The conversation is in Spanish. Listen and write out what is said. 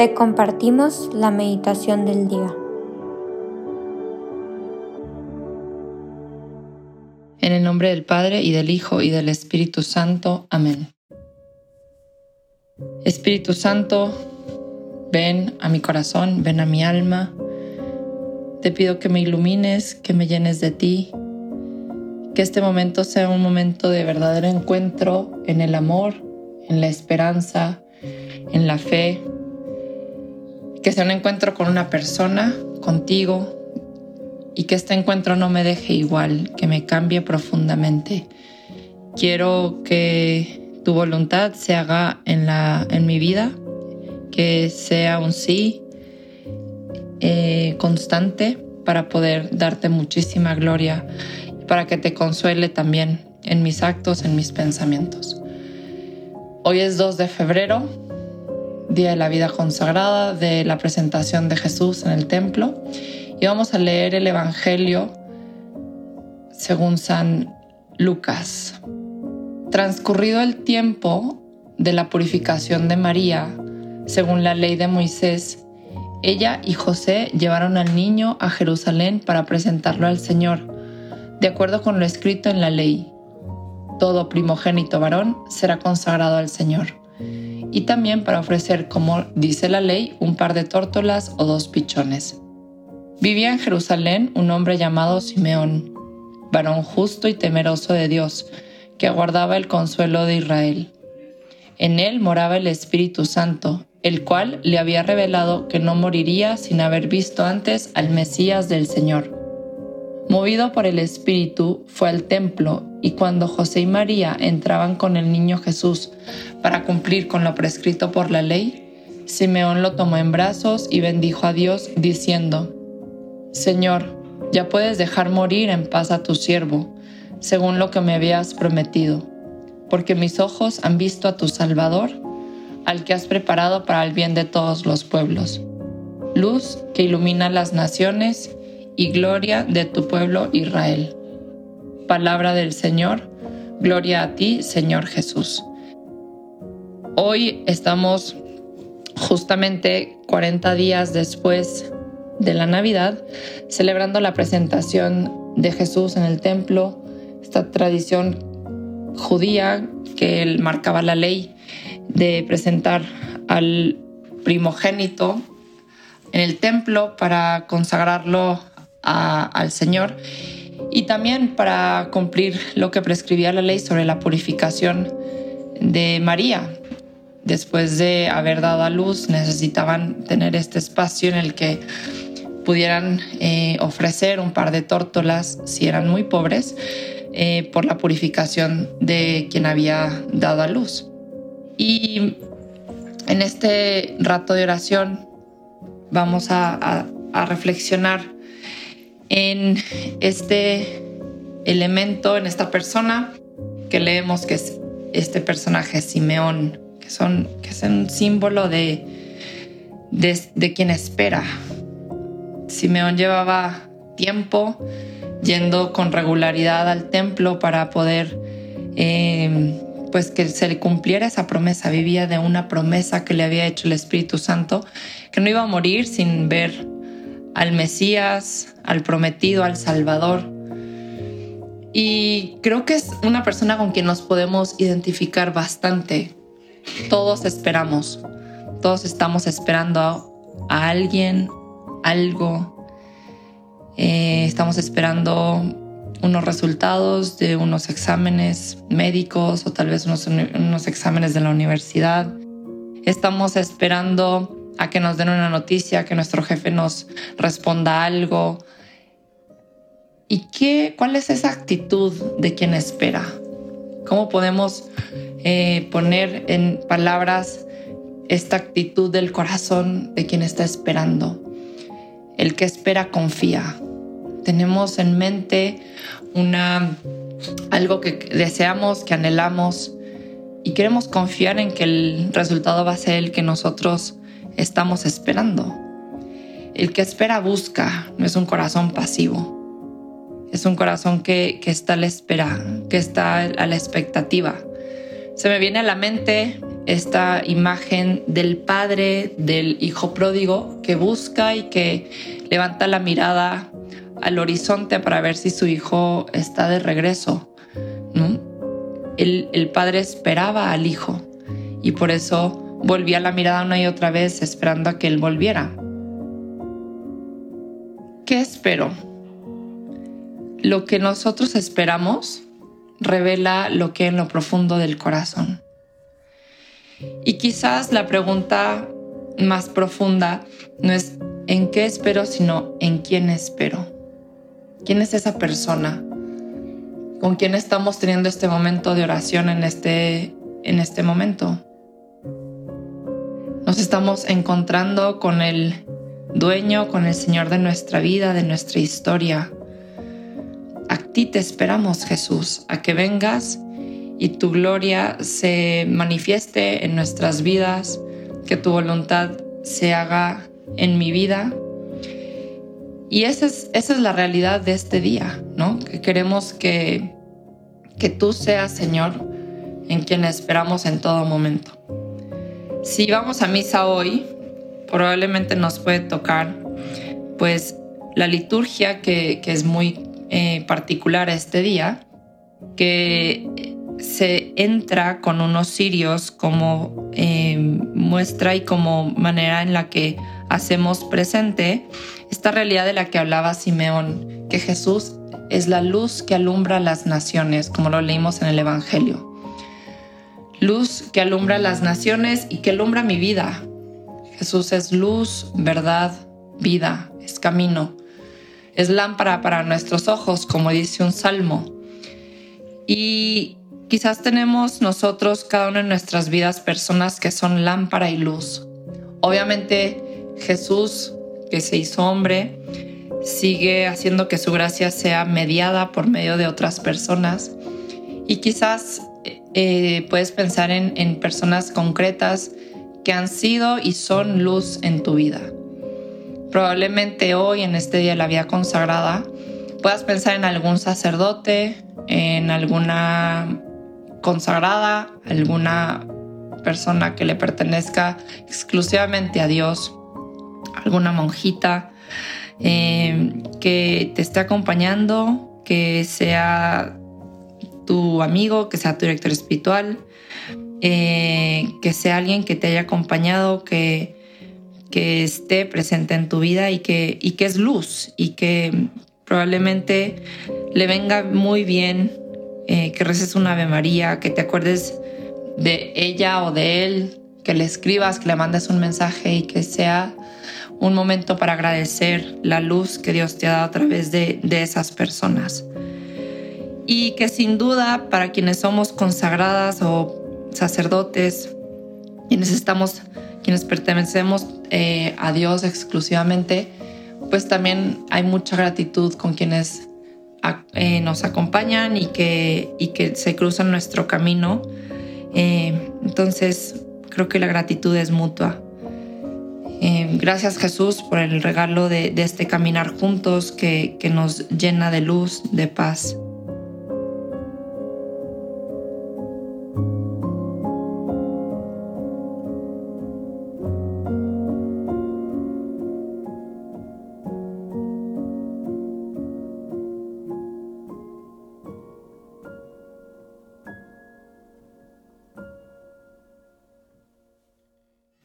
te compartimos la meditación del día. En el nombre del Padre y del Hijo y del Espíritu Santo. Amén. Espíritu Santo, ven a mi corazón, ven a mi alma. Te pido que me ilumines, que me llenes de ti, que este momento sea un momento de verdadero encuentro en el amor, en la esperanza, en la fe, que sea un encuentro con una persona, contigo, y que este encuentro no me deje igual, que me cambie profundamente. Quiero que tu voluntad se haga en, la, en mi vida, que sea un sí eh, constante para poder darte muchísima gloria para que te consuele también en mis actos, en mis pensamientos. Hoy es 2 de febrero, Día de la Vida Consagrada, de la presentación de Jesús en el templo. Y vamos a leer el Evangelio según San Lucas. Transcurrido el tiempo de la purificación de María, según la ley de Moisés, ella y José llevaron al niño a Jerusalén para presentarlo al Señor, de acuerdo con lo escrito en la ley. Todo primogénito varón será consagrado al Señor y también para ofrecer, como dice la ley, un par de tórtolas o dos pichones. Vivía en Jerusalén un hombre llamado Simeón, varón justo y temeroso de Dios, que aguardaba el consuelo de Israel. En él moraba el Espíritu Santo, el cual le había revelado que no moriría sin haber visto antes al Mesías del Señor. Movido por el Espíritu, fue al templo y cuando José y María entraban con el niño Jesús para cumplir con lo prescrito por la ley, Simeón lo tomó en brazos y bendijo a Dios diciendo, Señor, ya puedes dejar morir en paz a tu siervo, según lo que me habías prometido, porque mis ojos han visto a tu Salvador, al que has preparado para el bien de todos los pueblos, luz que ilumina las naciones y gloria de tu pueblo Israel. Palabra del Señor, gloria a ti, Señor Jesús. Hoy estamos justamente 40 días después de la Navidad, celebrando la presentación de Jesús en el templo, esta tradición judía que él marcaba la ley de presentar al primogénito en el templo para consagrarlo al Señor y también para cumplir lo que prescribía la ley sobre la purificación de María. Después de haber dado a luz, necesitaban tener este espacio en el que pudieran eh, ofrecer un par de tórtolas si eran muy pobres eh, por la purificación de quien había dado a luz. Y en este rato de oración vamos a reflexionar en este elemento, en esta persona que leemos que es este personaje Simeón, que, son, que es un símbolo de, de, quien espera. Simeón llevaba tiempo yendo con regularidad al templo para poder em, pues que se le cumpliera esa promesa. Vivía de una promesa que le había hecho el Espíritu Santo, que no iba a morir sin ver al Mesías, al prometido, al Salvador. Y creo que es una persona con quien nos podemos identificar bastante. Todos esperamos, todos estamos esperando a, alguien, algo. Eh, estamos esperando unos resultados de unos exámenes médicos o tal vez unos, unos exámenes de la universidad. Estamos esperando a que nos den una noticia, que nuestro jefe nos responda algo. ¿Y qué, cuál es esa actitud de quien espera? ¿Cómo podemos eh, poner en palabras esta actitud del corazón de quien está esperando? El que espera confía. Tenemos en mente una, algo que deseamos, que anhelamos y queremos confiar en que el resultado va a ser el que nosotros estamos esperando. El que espera busca, no es un corazón pasivo. Es un corazón que, está a la espera, que está a la expectativa. Se me viene a la mente esta imagen del padre del hijo pródigo que busca y que levanta la mirada al horizonte para ver si su hijo está de regreso. El, el padre esperaba al hijo y por eso volvía la mirada una y otra vez esperando a que él volviera. ¿Qué espero? Lo que nosotros esperamos revela lo que en lo profundo del corazón. Y quizás la pregunta más profunda no es en qué espero, sino en quién espero. ¿Quién es esa persona? ¿Con quién estamos teniendo este momento de oración en este, en este momento? Nos estamos encontrando con el dueño, con el Señor de nuestra vida, de nuestra historia. A ti te esperamos, Jesús, a que vengas y tu gloria se manifieste en nuestras vidas, que tu voluntad se haga en mi vida. Y esa es, esa es la realidad de este día, ¿no? Que queremos que, que tú seas, Señor, en quien esperamos en todo momento. Si vamos a misa hoy, probablemente nos puede tocar, pues, la liturgia que, es muy eh, particular este día, que se entra con unos cirios como eh, muestra y como manera en la que hacemos presente esta realidad de la que hablaba Simeón, que Jesús es la luz que alumbra las naciones, como lo leímos en el Evangelio. Luz que alumbra las naciones y que alumbra mi vida. Jesús es luz, verdad, vida, es camino. Es lámpara para nuestros ojos, como dice un salmo. Y Quizás tenemos nosotros, cada uno en nuestras vidas, personas que son lámpara y luz. Obviamente Jesús, que se hizo hombre, sigue haciendo que su gracia sea mediada por medio de otras personas. Y quizás eh, puedes pensar en, personas concretas que han sido y son luz en tu vida. Probablemente hoy, en este día de la vida consagrada, puedas pensar en algún sacerdote, en alguna consagrada, alguna persona que le pertenezca exclusivamente a Dios, alguna monjita eh, que te esté acompañando, que sea tu amigo, que sea tu director espiritual, eh, que sea alguien que te haya acompañado, que, que esté presente en tu vida y que, y que es luz y que probablemente le venga muy bien eh, que reces una Ave María, que te acuerdes de ella o de él, que le escribas, que le mandes un mensaje y que sea un momento para agradecer la luz que Dios te ha dado a través de, de esas personas. Y que sin duda para quienes somos consagradas o sacerdotes, quienes estamos, quienes pertenecemos eh, a Dios exclusivamente, pues también hay mucha gratitud con quienes eh, nos acompañan y que, y que se cruzan nuestro camino. Eh, entonces, creo que la gratitud es mutua. Gracias Jesús por el regalo de, de este caminar juntos que, que nos llena de luz, de paz.